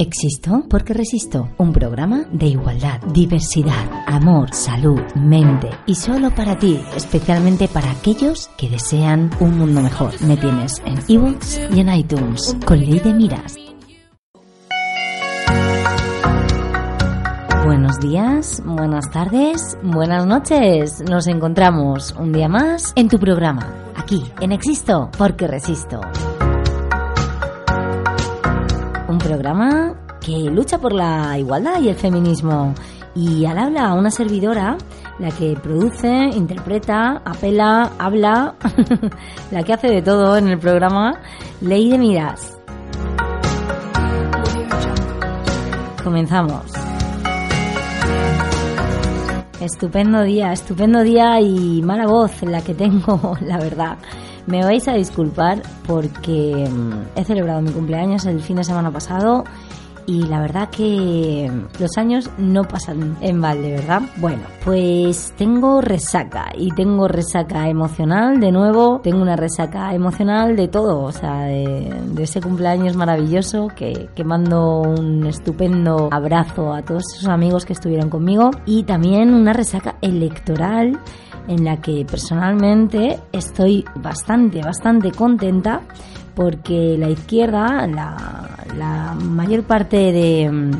Existo porque resisto. Un programa de igualdad, diversidad, amor, salud, mente. Y solo para ti, especialmente para aquellos que desean un mundo mejor. Me tienes en ebooks y en iTunes. Con Ley de Miras. Buenos días, buenas tardes, buenas noches. Nos encontramos un día más en tu programa, aquí, en Existo porque resisto un programa que lucha por la igualdad y el feminismo. Y al habla una servidora, la que produce, interpreta, apela, habla, la que hace de todo en el programa, Ley de Miras. Comenzamos. Estupendo día, estupendo día y mala voz la que tengo, la verdad. Me vais a disculpar porque mm, he celebrado mi cumpleaños el fin de semana pasado y la verdad que los años no pasan en balde, ¿verdad? Bueno, pues tengo resaca y tengo resaca emocional de nuevo, tengo una resaca emocional de todo, o sea, de, ese cumpleaños maravilloso que, que mando un estupendo abrazo a todos esos amigos que estuvieron conmigo y también una resaca electoral en la que personalmente estoy bastante, bastante contenta porque la izquierda, la, la mayor parte de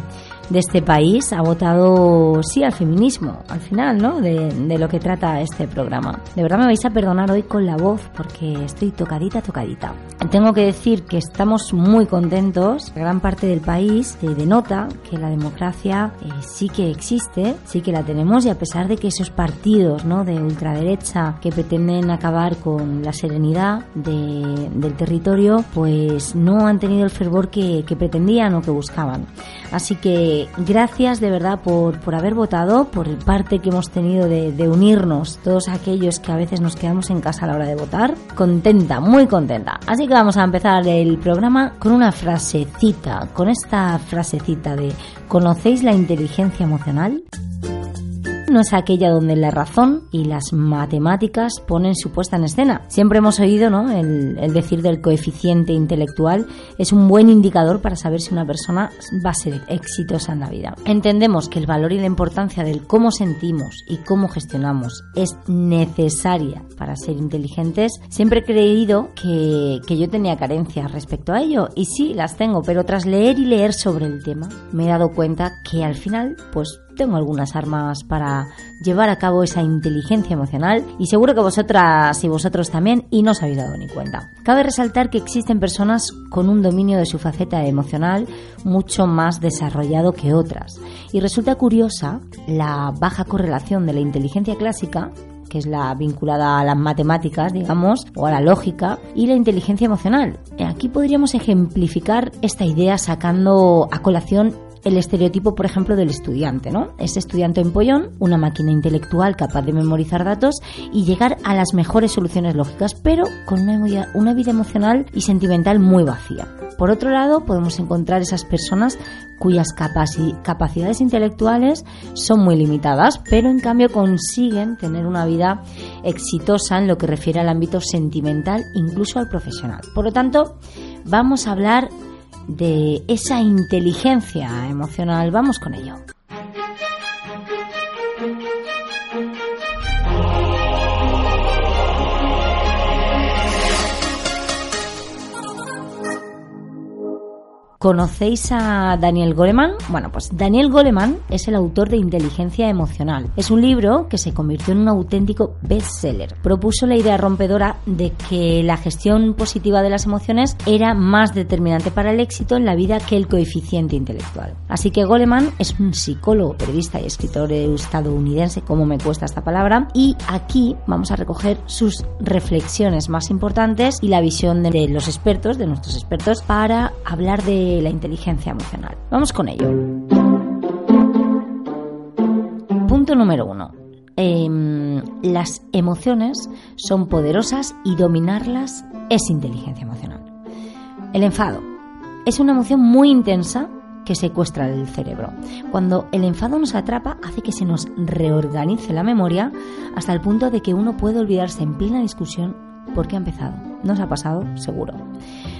de este país ha votado sí al feminismo, al final, ¿no? De, de, lo que trata este programa. De verdad me vais a perdonar hoy con la voz porque estoy tocadita, tocadita. Tengo que decir que estamos muy contentos. Gran parte del país denota que la democracia eh, sí que existe, sí que la tenemos y a pesar de que esos partidos, ¿no? De ultraderecha que pretenden acabar con la serenidad de, del territorio, pues no han tenido el fervor que, que pretendían o que buscaban. Así que gracias de verdad por, por haber votado, por el parte que hemos tenido de, de, unirnos, todos aquellos que a veces nos quedamos en casa a la hora de votar. Contenta, muy contenta. Así que vamos a empezar el programa con una frasecita, con esta frasecita de ¿conocéis la inteligencia emocional? No es aquella donde la razón y las matemáticas ponen su puesta en escena. Siempre hemos oído ¿no? el, decir del coeficiente intelectual es un buen indicador para saber si una persona va a ser exitosa en la vida. Entendemos que el valor y la importancia del cómo sentimos y cómo gestionamos es necesaria para ser inteligentes. Siempre he creído que, que yo tenía carencias respecto a ello y sí las tengo, pero tras leer y leer sobre el tema me he dado cuenta que al final pues tengo algunas armas para llevar a cabo esa inteligencia emocional y seguro que vosotras y vosotros también y no os habéis dado ni cuenta. Cabe resaltar que existen personas con un dominio de su faceta emocional mucho más desarrollado que otras y resulta curiosa la baja correlación de la inteligencia clásica que es la vinculada a las matemáticas, digamos, o a la lógica, y la inteligencia emocional. Aquí podríamos ejemplificar esta idea sacando a colación el estereotipo, por ejemplo, del estudiante, ¿no? Ese estudiante empollón, una máquina intelectual capaz de memorizar datos y llegar a las mejores soluciones lógicas, pero con una vida, una vida emocional y sentimental muy vacía. Por otro lado, podemos encontrar esas personas cuyas capacidades intelectuales son muy limitadas, pero en cambio consiguen tener una vida exitosa en lo que refiere al ámbito sentimental, incluso al profesional. Por lo tanto, vamos a hablar de esa inteligencia emocional. Vamos con ello. ¿Conocéis a Daniel Goleman? Bueno, pues Daniel Goleman es el autor de Inteligencia Emocional. Es un libro que se convirtió en un auténtico bestseller. Propuso la idea rompedora de que la gestión positiva de las emociones era más determinante para el éxito en la vida que el coeficiente intelectual. Así que Goleman es un psicólogo, periodista y escritor estadounidense, como me cuesta esta palabra, y aquí vamos a recoger sus reflexiones más importantes y la visión de los expertos, de nuestros expertos, para hablar de la inteligencia emocional. Vamos con ello. Punto número uno. Em, las emociones son poderosas y dominarlas es inteligencia emocional. El enfado es una emoción muy intensa que secuestra el cerebro. Cuando el enfado nos atrapa, hace que se nos reorganice la memoria hasta el punto de que uno puede olvidarse en plena discusión por qué ha empezado. ¿Nos ha pasado? Seguro.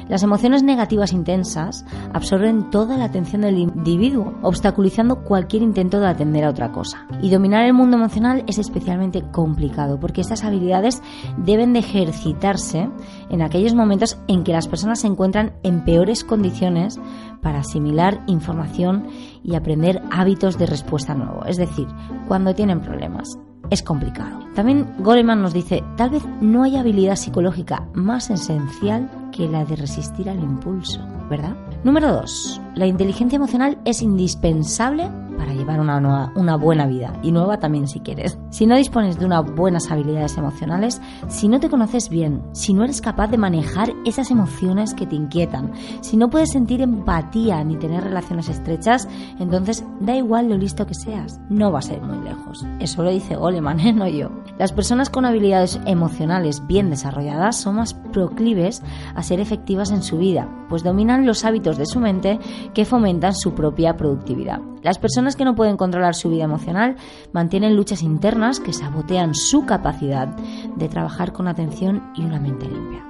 Las emociones negativas intensas absorben toda la atención del individuo, obstaculizando cualquier intento de atender a otra cosa. Y dominar el mundo emocional es especialmente complicado porque estas habilidades deben de ejercitarse en aquellos momentos en que las personas se encuentran en peores condiciones para asimilar información y aprender hábitos de respuesta nuevo, es decir, cuando tienen problemas es complicado. También Goleman nos dice, tal vez no hay habilidad psicológica más esencial que la de resistir al impulso, ¿verdad? Número 2. La inteligencia emocional es indispensable para llevar una, una buena vida y nueva también si quieres. Si no dispones de unas buenas habilidades emocionales, si no te conoces bien, si no eres capaz de manejar esas emociones que te inquietan, si no puedes sentir empatía ni tener relaciones estrechas, entonces da igual lo listo que seas, no vas a ir muy lejos. Eso lo dice Goleman, ¿eh? no yo. Las personas con habilidades emocionales bien desarrolladas son más proclives a ser efectivas en su vida, pues dominan los hábitos de su mente que fomentan su propia productividad. Las personas que no pueden controlar su vida emocional mantienen luchas internas que sabotean su capacidad de trabajar con atención y una mente limpia.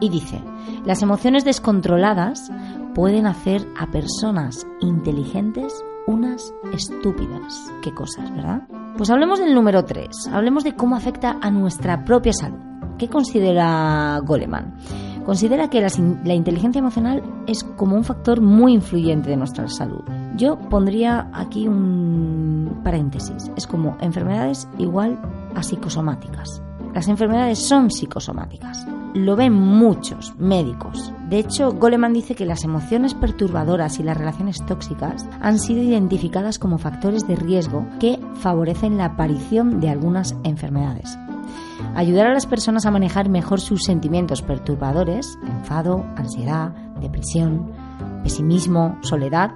Y dice, las emociones descontroladas pueden hacer a personas inteligentes unas estúpidas. Qué cosas, ¿verdad? Pues hablemos del número 3, hablemos de cómo afecta a nuestra propia salud. ¿Qué considera Goleman? Considera que la, inteligencia emocional es como un factor muy influyente de nuestra salud. Yo pondría aquí un paréntesis. Es como enfermedades igual a psicosomáticas. Las enfermedades son psicosomáticas. Lo ven muchos médicos. De hecho, Goleman dice que las emociones perturbadoras y las relaciones tóxicas han sido identificadas como factores de riesgo que favorecen la aparición de algunas enfermedades. Ayudar a las personas a manejar mejor sus sentimientos perturbadores, enfado, ansiedad, depresión, pesimismo, soledad,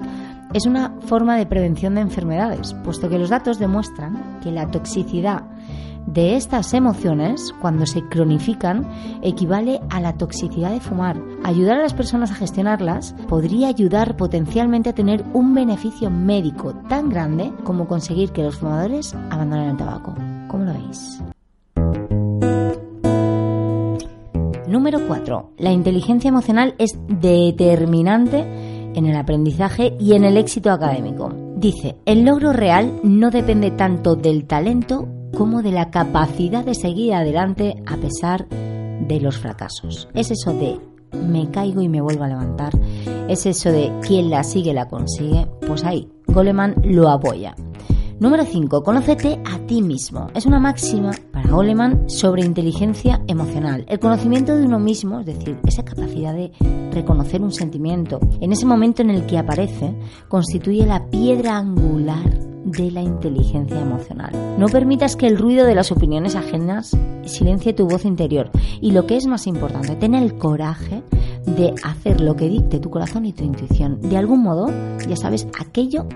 es una forma de prevención de enfermedades, puesto que los datos demuestran que la toxicidad de estas emociones, cuando se cronifican, equivale a la toxicidad de fumar. Ayudar a las personas a gestionarlas podría ayudar potencialmente a tener un beneficio médico tan grande como conseguir que los fumadores abandonen el tabaco. ¿Cómo lo veis? Número 4. La inteligencia emocional es determinante en el aprendizaje y en el éxito académico. Dice, el logro real no depende tanto del talento como de la capacidad de seguir adelante a pesar de los fracasos. Es eso de me caigo y me vuelvo a levantar. Es eso de quien la sigue la consigue. Pues ahí, Goleman lo apoya. Número 5. Conócete a ti mismo. Es una máxima para Goleman sobre inteligencia emocional. El conocimiento de uno mismo, es decir, esa capacidad de reconocer un sentimiento en ese momento en el que aparece, constituye la piedra angular de la inteligencia emocional. No permitas que el ruido de las opiniones ajenas silencie tu voz interior. Y lo que es más importante, ten el coraje de hacer lo que dicte tu corazón y tu intuición. De algún modo, ya sabes, aquello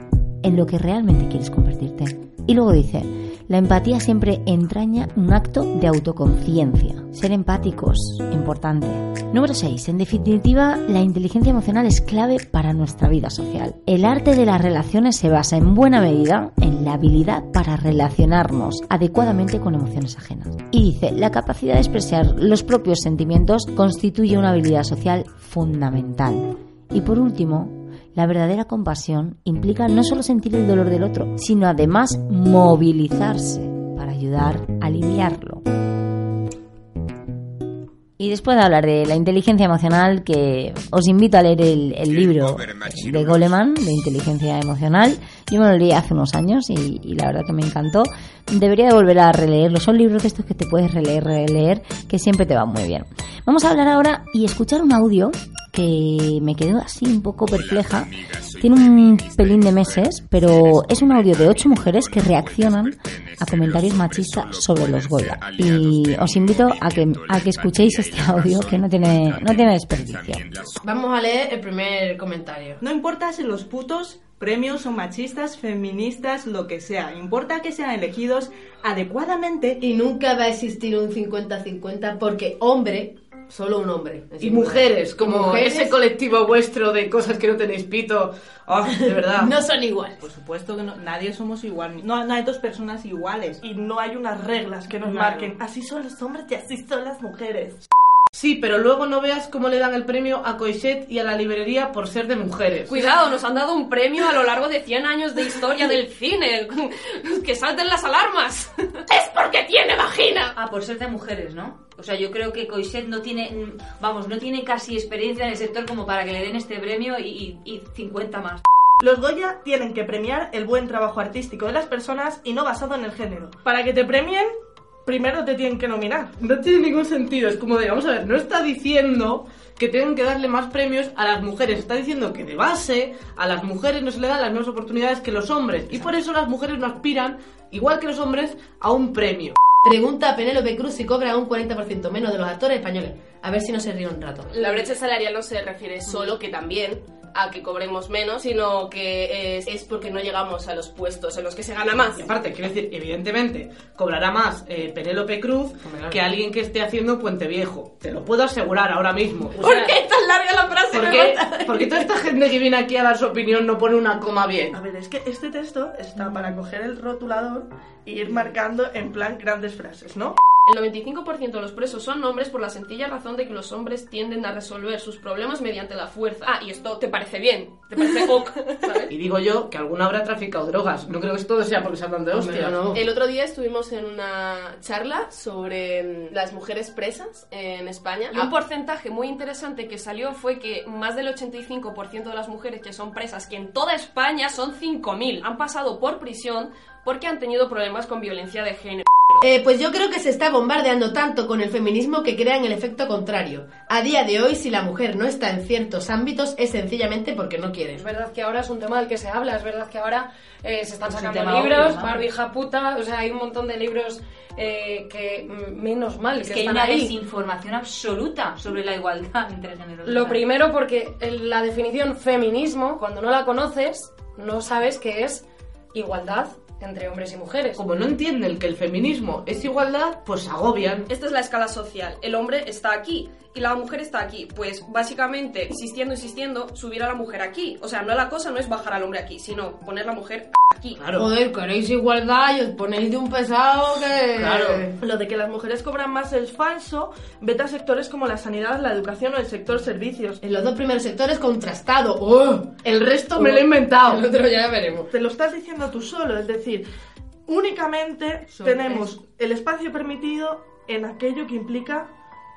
en lo que realmente quieres convertirte. Y luego dice, la empatía siempre entraña un acto de autoconciencia. Ser empáticos, importante. Número 6. En definitiva, la inteligencia emocional es clave para nuestra vida social. El arte de las relaciones se basa en buena medida en la habilidad para relacionarnos adecuadamente con emociones ajenas. Y dice, la capacidad de expresar los propios sentimientos constituye una habilidad social fundamental. Y por último, la verdadera compasión implica no solo sentir el dolor del otro, sino además movilizarse para ayudar a aliviarlo. Y después de hablar de la inteligencia emocional, que os invito a leer el, libro de Goleman, de inteligencia emocional. Yo me lo leí hace unos años y, y, la verdad que me encantó. Debería de volver a releerlo. Son libros de estos que te puedes releer, releer, que siempre te van muy bien. Vamos a hablar ahora y escuchar un audio que me quedó así un poco perpleja tiene un pelín de meses, pero es un audio de ocho mujeres que reaccionan a comentarios machistas sobre los Goya. Y os invito a que, a que escuchéis este audio que no tiene, no tiene desperdicio. Vamos a leer el primer comentario. No importa si los putos premios son machistas, feministas, lo que sea. Importa que sean elegidos adecuadamente Y nunca va a existir un 50-50 porque hombre, solo un hombre. Y mujeres, como mujeres ese colectivo vuestro de cosas que no tenéis pito. Ah, de verdad. no son iguales. Por supuesto que no, nadie somos igual. No, no hay dos personas iguales. Y no hay unas reglas que nos Claro. marquen. Así son los hombres y así son las mujeres. Sí, pero luego no veas cómo le dan el premio a Coixet y a la librería por ser de mujeres. Cuidado, nos han dado un premio a lo largo de 100 años de historia del cine. Que salten las alarmas. ¡Es porque tiene vagina! Ah, por ser de mujeres, ¿no? O sea, yo creo que Coixet no tiene, vamos, no tiene casi experiencia en el sector como para que le den este premio y, y- y 50 más. Los Goya tienen que premiar el buen trabajo artístico de las personas y no basado en el género. Para que te premien, primero te tienen que nominar. No tiene ningún sentido. Es como de, vamos a ver, no está diciendo que tengan que darle más premios a las mujeres. Está diciendo que de base a las mujeres no se le dan las mismas oportunidades que los hombres. Y por eso las mujeres no aspiran, igual que los hombres, a un premio. Pregunta a Penélope Cruz si cobra un 40% menos de los actores españoles. A ver si no se ríe un rato. La brecha salarial no se refiere solo que también a que cobremos menos, sino que es, es porque no llegamos a los puestos en los que se gana más. Y aparte, quiero decir, evidentemente, cobrará más eh, Penélope Cruz que alguien que esté haciendo Puente Viejo. Te lo puedo asegurar ahora mismo. O ¿Por sea, qué es tan larga la frase? ¿Por qué? Porque toda esta gente que viene aquí a dar su opinión no pone una coma bien. A ver, es que este texto está para coger el rotulador e ir marcando en plan grandes frases, ¿no? El 95% de los presos son hombres por la sencilla razón de que los hombres tienden a resolver sus problemas mediante la fuerza. Ah, y esto te parece bien, te parece ok, ¿sabes? Y digo yo que alguno habrá traficado drogas. No creo que todo sea porque se hablan de hostias. no. El otro día estuvimos en una charla sobre mm, las mujeres presas en España y un porcentaje muy interesante que salió fue que más del 85% de las mujeres que son presas, que en toda España son 5.000, han pasado por prisión porque han tenido problemas con violencia de género. Eh, pues yo creo que se está bombardeando tanto con el feminismo que crean el efecto contrario. A día de hoy, si la mujer no está en ciertos ámbitos, es sencillamente porque no quiere. Es verdad que ahora es un tema del que se habla, es verdad que ahora eh, se están Es sacando libros, obvio, ¿no? Barbie hija puta, o sea, hay un montón de libros eh, que menos mal Es que, que hay están una ahí. desinformación absoluta sobre la igualdad entre géneros. Lo primero porque la definición feminismo, cuando no la conoces, no sabes que es igualdad entre hombres y mujeres. Como no entienden que el feminismo es igualdad, pues se agobian. Esta es la escala social. El hombre está aquí y la mujer está aquí. Pues básicamente, insistiendo, insistiendo, subir a la mujer aquí. O sea, no la cosa no es bajar al hombre aquí, sino poner la mujer aquí. Claro. Joder, queréis igualdad y os ponéis de un pesado que... Claro. Lo de que las mujeres cobran más es falso. Vete a sectores como la sanidad, la educación o el sector servicios. En los dos primeros sectores contrastado. ¡Oh! El resto me lo he inventado. El otro ya veremos. Te lo estás diciendo tú solo, es decir, únicamente Sobre tenemos el espacio permitido en aquello que implica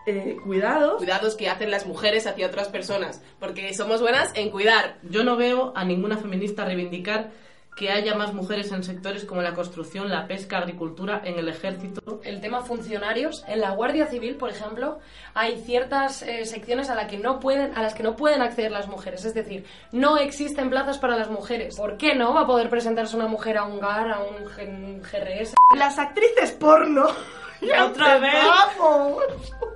eh, cuidados. Cuidados que hacen las mujeres hacia otras personas. Porque somos buenas en cuidar. Yo no veo a ninguna feminista reivindicar que haya más mujeres en sectores como la construcción, la pesca, agricultura, en el ejército. El tema funcionarios, en la Guardia Civil, por ejemplo, hay ciertas eh, secciones a, la que no pueden, a las que no pueden acceder las mujeres. Es decir, no existen plazas para las mujeres. ¿Por qué no va a poder presentarse una mujer a un GAR, a un GRS? Las actrices porno. ya ¿Otra vez? empezamos.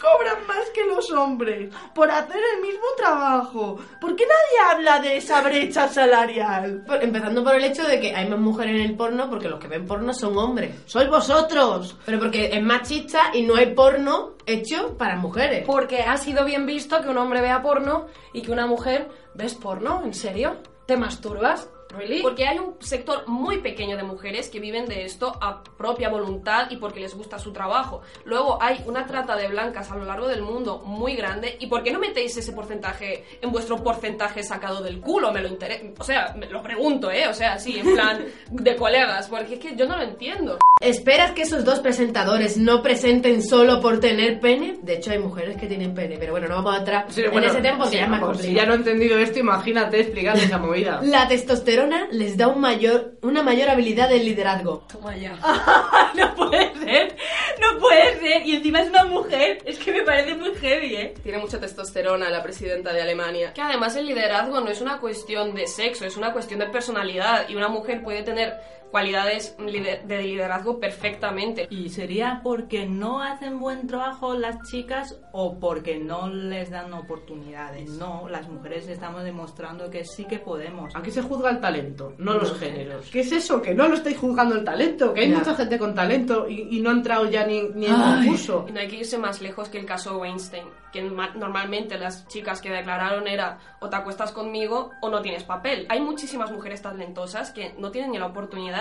Cobran más que los hombres por hacer el mismo trabajo. ¿Por qué nadie habla de esa brecha salarial? Por- empezando por el hecho de que hay más mujeres en el porno porque los que ven porno son hombres. ¡Sois vosotros! Pero porque es machista y no hay porno hecho para mujeres. Porque ha sido bien visto que un hombre vea porno y que una mujer ves porno, ¿en serio? ¿Te masturbas? ¿Really? Porque hay un sector muy pequeño de mujeres que viven de esto a propia voluntad y porque les gusta su trabajo. Luego hay una trata de blancas a lo largo del mundo muy grande. ¿Y por qué no metéis ese porcentaje en vuestro porcentaje sacado del culo? Me lo interesa. O sea, me lo pregunto, ¿eh? O sea, sí, en plan de colegas. Porque es que yo no lo entiendo. ¿Esperas que esos dos presentadores no presenten solo por tener pene? De hecho, hay mujeres que tienen pene, pero bueno, no vamos a entrar Sí, en bueno, ese tema porque sí, ya es más vamos, Si ya no he entendido esto, imagínate explicar esa movida. La testosterona les da un mayor, una mayor habilidad de liderazgo. Toma ya. no puede ser, no puede ser. Y encima es una mujer. Es que me parece muy heavy, ¿eh? Tiene mucha testosterona la presidenta de Alemania. Que además el liderazgo no es una cuestión de sexo, es una cuestión de personalidad. Y una mujer puede tener cualidades de liderazgo perfectamente. ¿Y sería porque no hacen buen trabajo las chicas o porque no les dan oportunidades? No, las mujeres estamos demostrando que sí que podemos. Aquí se juzga el talento, no los géneros. ¿Qué es eso? Que no lo estáis juzgando el talento, que hay Ya. mucha gente con talento y, y no ha entrado ya ni, ni en concurso. Y no hay que irse más lejos que el caso Weinstein, que ma- normalmente las chicas que declararon era o te acuestas conmigo o no tienes papel. Hay muchísimas mujeres talentosas que no tienen ni la oportunidad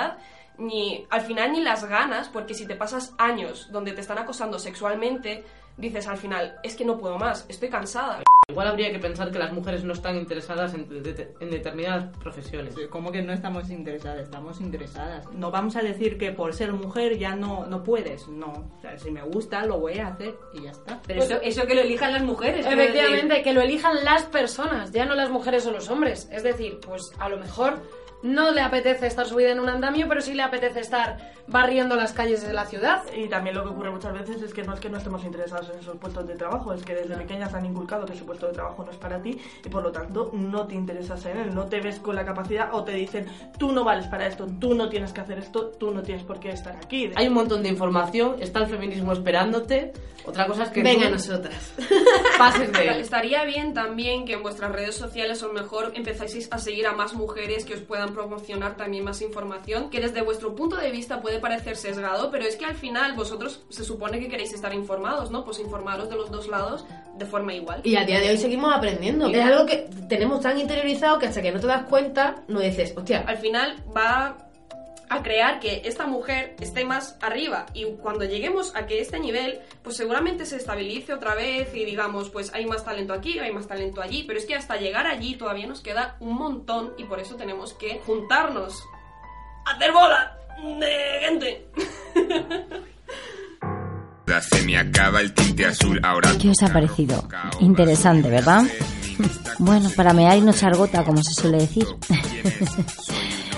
ni al final ni las ganas, porque si te pasas años donde te están acosando sexualmente, dices al final, es que no puedo más, estoy cansada. Igual habría que pensar que las mujeres no están interesadas en, de- en determinadas profesiones. ¿Cómo que no estamos interesadas? Estamos interesadas. No vamos a decir que por ser mujer ya no, no puedes. No. O sea, si me gusta, lo voy a hacer y ya está. Pero eso, eso que lo elijan las mujeres. Efectivamente, que lo elijan las personas, ya no las mujeres o los hombres. Es decir, pues a lo mejor no le apetece estar subida en un andamio, pero sí le apetece estar barriendo las calles de la ciudad. Y también lo que ocurre muchas veces es que no es que no estemos interesados en esos puestos de trabajo, es que desde pequeñas te han inculcado que ese puesto de trabajo no es para ti y por lo tanto no te interesas en él, no te ves con la capacidad o te dicen tú no vales para esto, tú no tienes que hacer esto, tú no tienes por qué estar aquí. Hay un montón de información, está el feminismo esperándote. Otra cosa es que Venga, tú nosotras. pases de él. Estaría bien también que en vuestras redes sociales lo mejor empezáis a seguir a más mujeres que os puedan promocionar también más información, que desde vuestro punto de vista puede parecer sesgado, pero es que al final vosotros se supone que queréis estar informados, ¿no? Pues informaros de los dos lados de forma igual. Y a día de hoy seguimos aprendiendo. Es algo que tenemos tan interiorizado que hasta que no te das cuenta, no dices, hostia, al final va a crear que esta mujer esté más arriba y cuando lleguemos a que este nivel pues seguramente se estabilice otra vez y digamos pues hay más talento aquí, hay más talento allí, pero es que hasta llegar allí todavía nos queda un montón y por eso tenemos que juntarnos, hacer bola de gente. Se me acaba el tinte azul ahora. ¿Qué os ha parecido? Interesante, ¿verdad? Bueno, para mear y no echar gota, como se suele decir.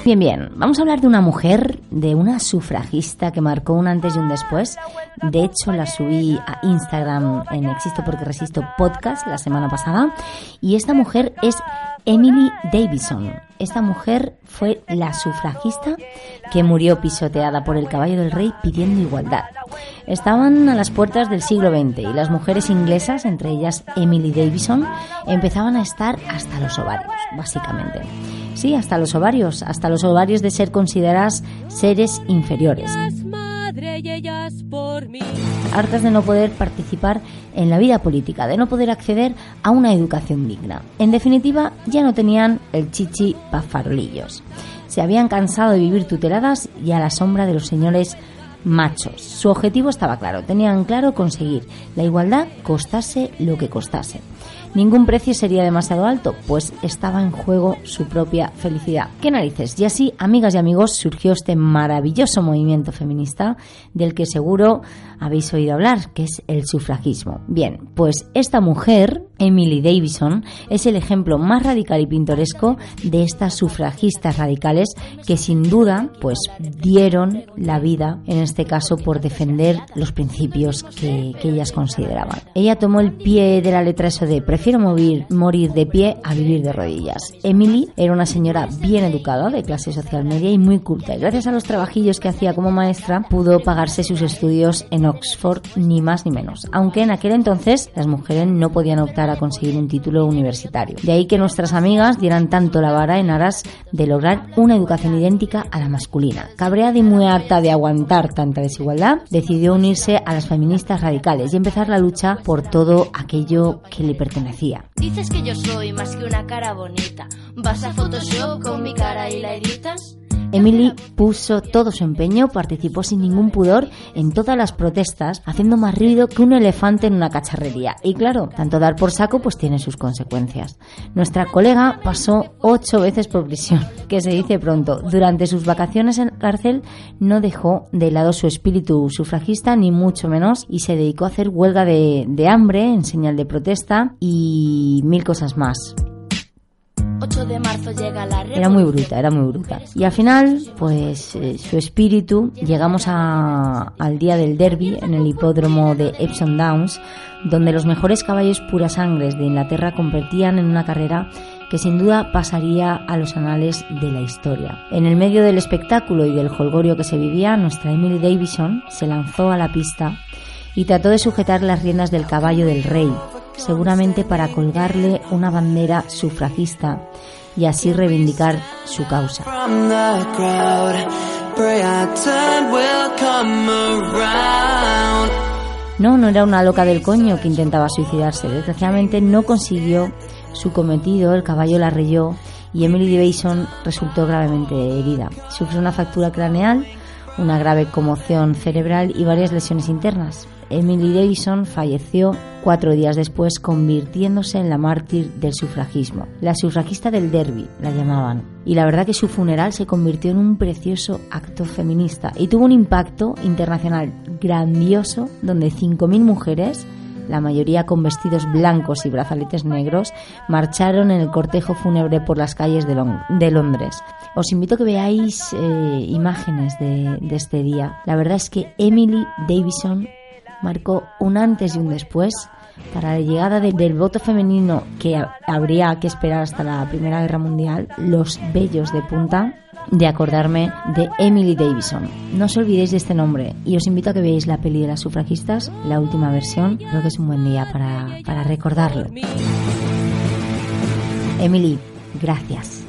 Bien, bien, vamos a hablar de una mujer, de una sufragista que marcó un antes y un después. De hecho, la subí a Instagram en Existo porque Resisto podcast la semana pasada. Y esta mujer es Emily Davison. Esta mujer fue la sufragista que murió pisoteada por el caballo del rey pidiendo igualdad. Estaban a las puertas del siglo XX y las mujeres inglesas, entre ellas Emily Davison, empezaban a estar hasta los ovarios, básicamente. Sí, hasta los ovarios, hasta los ovarios de ser consideradas seres inferiores. Hartas de no poder participar en la vida política, de no poder acceder a una educación digna. En definitiva, ya no tenían el chichi pa' farolillos. Se habían cansado de vivir tuteladas y a la sombra de los señores machos. Su objetivo estaba claro, tenían claro conseguir la igualdad costase lo que costase. Ningún precio sería demasiado alto, pues estaba en juego su propia felicidad. ¿Qué narices? Y así, amigas y amigos, surgió este maravilloso movimiento feminista del que seguro habéis oído hablar, que es el sufragismo. Bien, pues esta mujer, Emily Davison, es el ejemplo más radical y pintoresco de estas sufragistas radicales que sin duda pues dieron la vida, en este caso, por defender los principios que, ellas consideraban. Ella tomó el pie de la letra eso de prefiero morir, morir de pie a vivir de rodillas. Emily era una señora bien educada, de clase social media y muy culta. Y gracias a los trabajillos que hacía como maestra, pudo pagarse sus estudios en Oxford, ni más ni menos. Aunque en aquel entonces las mujeres no podían optar a conseguir un título universitario. De ahí que nuestras amigas dieran tanto la vara en aras de lograr una educación idéntica a la masculina. Cabreada y muy harta de aguantar tanta desigualdad, decidió unirse a las feministas radicales y empezar la lucha por todo aquello que le pertenecía. Dices que yo soy más que una cara bonita. ¿Vas a Photoshop con mi cara y la editas? Emily puso todo su empeño, participó sin ningún pudor en todas las protestas, haciendo más ruido que un elefante en una cacharrería. Y claro, tanto dar por saco pues tiene sus consecuencias. Nuestra colega pasó ocho veces por prisión, que se dice pronto. Durante sus vacaciones en cárcel no dejó de lado su espíritu sufragista, ni mucho menos, y se dedicó a hacer huelga de, de hambre en señal de protesta y mil cosas más. Era muy bruta, era muy bruta. Y al final, pues eh, su espíritu, llegamos a- al día del derby en el hipódromo de Epsom Downs, donde los mejores caballos puras sangres de Inglaterra competían en una carrera que sin duda pasaría a los anales de la historia. En el medio del espectáculo y del holgorio que se vivía, nuestra Emily Davison se lanzó a la pista y trató de sujetar las riendas del caballo del rey, seguramente para colgarle una bandera sufragista y así reivindicar su causa. No, no era una loca del coño que intentaba suicidarse. Desgraciadamente no consiguió su cometido, el caballo la reyó y Emily Davison resultó gravemente herida. Sufrió una fractura craneal, una grave conmoción cerebral y varias lesiones internas. Emily Davison falleció cuatro días después convirtiéndose en la mártir del sufragismo. La sufragista del derby la llamaban. Y la verdad que su funeral se convirtió en un precioso acto feminista y tuvo un impacto internacional grandioso donde 5.000 mujeres la mayoría con vestidos blancos y brazaletes negros, marcharon en el cortejo fúnebre por las calles de, Lon- de Londres. Os invito a que veáis eh, imágenes de, de este día. La verdad es que Emily Davison marcó un antes y un después para la llegada de- del voto femenino que ha- habría que esperar hasta la Primera Guerra Mundial, los bellos de punta de acordarme de Emily Davison. No os olvidéis de este nombre y os invito a que veáis la peli de las sufragistas, la última versión. Creo que es un buen día para, para recordarlo. Emily, gracias.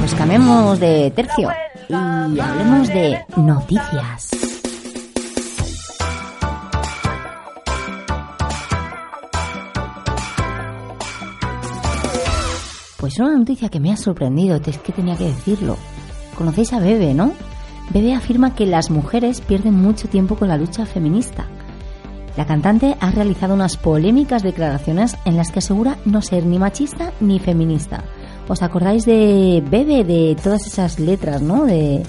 Pues cambiemos de tercio y hablemos de noticias. Pues una noticia que me ha sorprendido, es que tenía que decirlo. Conocéis a Bebe, ¿no? Bebe afirma que las mujeres pierden mucho tiempo con la lucha feminista. La cantante ha realizado unas polémicas declaraciones en las que asegura no ser ni machista ni feminista. ¿Os acordáis de Bebe, de todas esas letras, ¿no? De,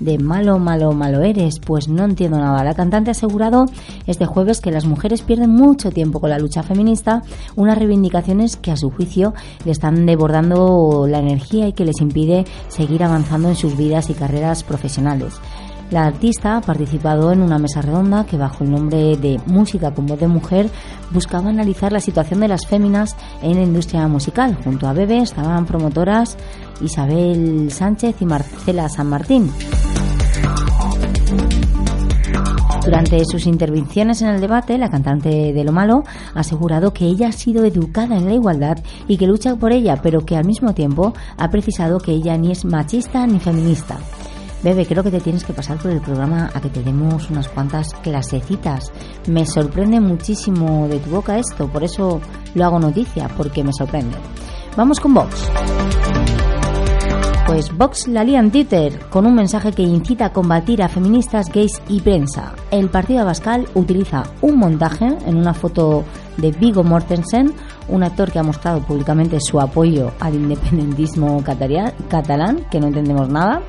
de malo, malo, malo eres. Pues no entiendo nada. La cantante ha asegurado este jueves que las mujeres pierden mucho tiempo con la lucha feminista, unas reivindicaciones que a su juicio le están desbordando la energía y que les impide seguir avanzando en sus vidas y carreras profesionales. La artista ha participado en una mesa redonda que bajo el nombre de Música con voz de mujer buscaba analizar la situación de las féminas en la industria musical. Junto a Bebe estaban promotoras Isabel Sánchez y Marcela San Martín. Durante sus intervenciones en el debate, la cantante de Lo Malo ha asegurado que ella ha sido educada en la igualdad y que lucha por ella, pero que al mismo tiempo ha precisado que ella ni es machista ni feminista. Bebe, creo que te tienes que pasar por el programa a que te demos unas cuantas clasecitas. Me sorprende muchísimo de tu boca esto, por eso lo hago noticia, porque me sorprende. Vamos con Vox. Pues Vox la lía en Twitter con un mensaje que incita a combatir a feministas, gays y prensa. El partido Abascal utiliza un montaje en una foto de Vigo Mortensen, un actor que ha mostrado públicamente su apoyo al independentismo catalán, que no entendemos nada.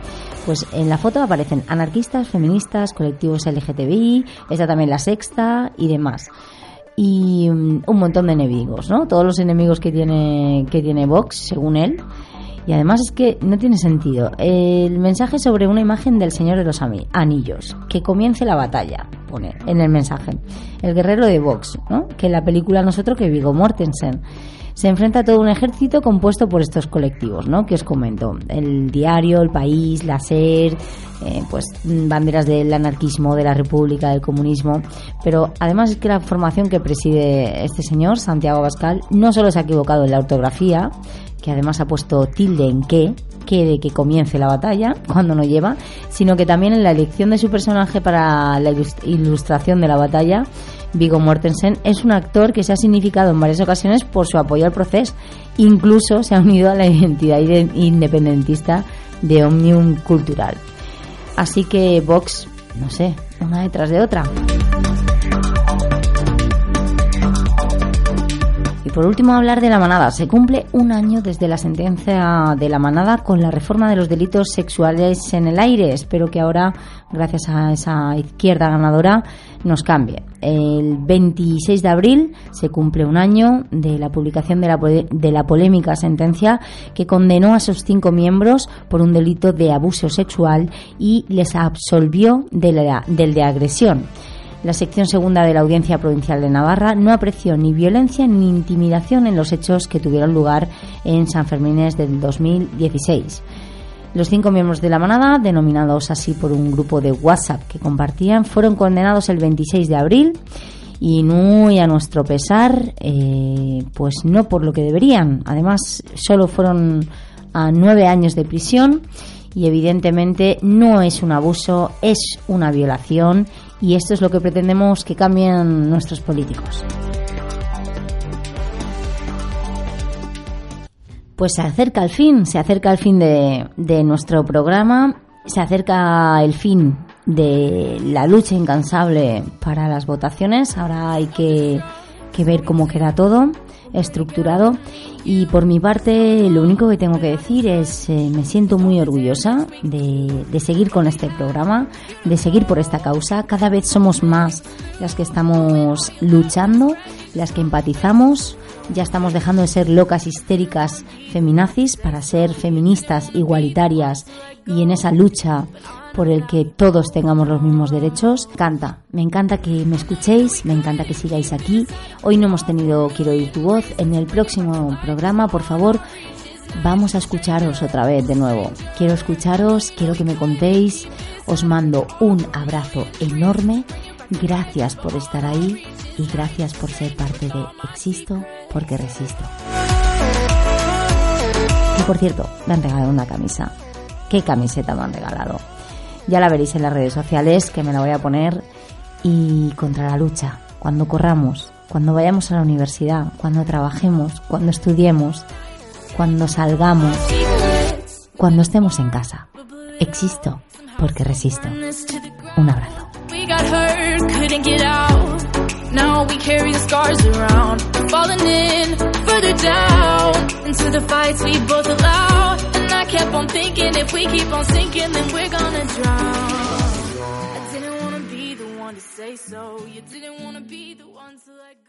Pues en la foto aparecen anarquistas, feministas, colectivos LGTBI, está también la sexta y demás y mm, un montón de enemigos, ¿no? Todos los enemigos que tiene que tiene Vox, según él. Y además es que no tiene sentido. El mensaje sobre una imagen del Señor de los Anillos. Que comience la batalla, pone en el mensaje. El guerrero de Vox, ¿no? Que en la película nosotros que Vigo Mortensen. Se enfrenta a todo un ejército compuesto por estos colectivos, ¿no? Que os comento. El diario, el país, la SER, eh, pues banderas del anarquismo, de la república, del comunismo. Pero además es que la formación que preside este señor, Santiago Abascal, no solo se ha equivocado en la ortografía, que además ha puesto tilde en qué, que de que comience la batalla, cuando no lleva, sino que también en la elección de su personaje para la ilust- ilustración de la batalla, Vigo Mortensen es un actor que se ha significado en varias ocasiones por su apoyo al proceso. Incluso se ha unido a la identidad ide- independentista de Omnium Cultural. Así que Vox, no sé, una detrás de otra. Y por último, hablar de la manada. Se cumple un año desde la sentencia de la manada con la reforma de los delitos sexuales en el aire. Espero que ahora, gracias a esa izquierda ganadora, nos cambie. El 26 de abril se cumple un año de la publicación de la, de la polémica sentencia que condenó a esos cinco miembros por un delito de abuso sexual y les absolvió del de agresión. La sección segunda de la Audiencia Provincial de Navarra no apreció ni violencia ni intimidación en los hechos que tuvieron lugar en San Fermines del 2016. Los cinco miembros de la manada, denominados así por un grupo de WhatsApp que compartían, fueron condenados el 26 de abril y muy a nuestro pesar, eh, pues no por lo que deberían. Además, solo fueron a nueve años de prisión y evidentemente no es un abuso, es una violación y esto es lo que pretendemos que cambien nuestros políticos. Pues se acerca el fin, se acerca el fin de, de nuestro programa, se acerca el fin de la lucha incansable para las votaciones. Ahora hay que, que ver cómo queda todo estructurado y por mi parte lo único que tengo que decir es eh, me siento muy orgullosa de, de, seguir con este programa, de seguir por esta causa. Cada vez somos más las que estamos luchando, las que empatizamos. Ya estamos dejando de ser locas histéricas feminazis para ser feministas igualitarias y en esa lucha por el que todos tengamos los mismos derechos. Me encanta, me encanta que me escuchéis, me encanta que sigáis aquí. Hoy no hemos tenido Quiero oír tu voz. En el próximo programa, por favor, vamos a escucharos otra vez de nuevo. Quiero escucharos, quiero que me contéis. Os mando un abrazo enorme. Gracias por estar ahí y gracias por ser parte de Existo porque resisto. Y por cierto, me han regalado una camisa. ¿Qué camiseta me han regalado? Ya la veréis en las redes sociales, que me la voy a poner. Y contra la lucha, cuando corramos, cuando vayamos a la universidad, cuando trabajemos, cuando estudiemos, cuando salgamos, cuando estemos en casa. Existo porque resisto. Un abrazo. Now we carry the scars around, falling in further down into the fights we both allow. And I kept on thinking if we keep on sinking, then we're gonna drown. I didn't wanna be the one to say so. You didn't wanna be the one to let go.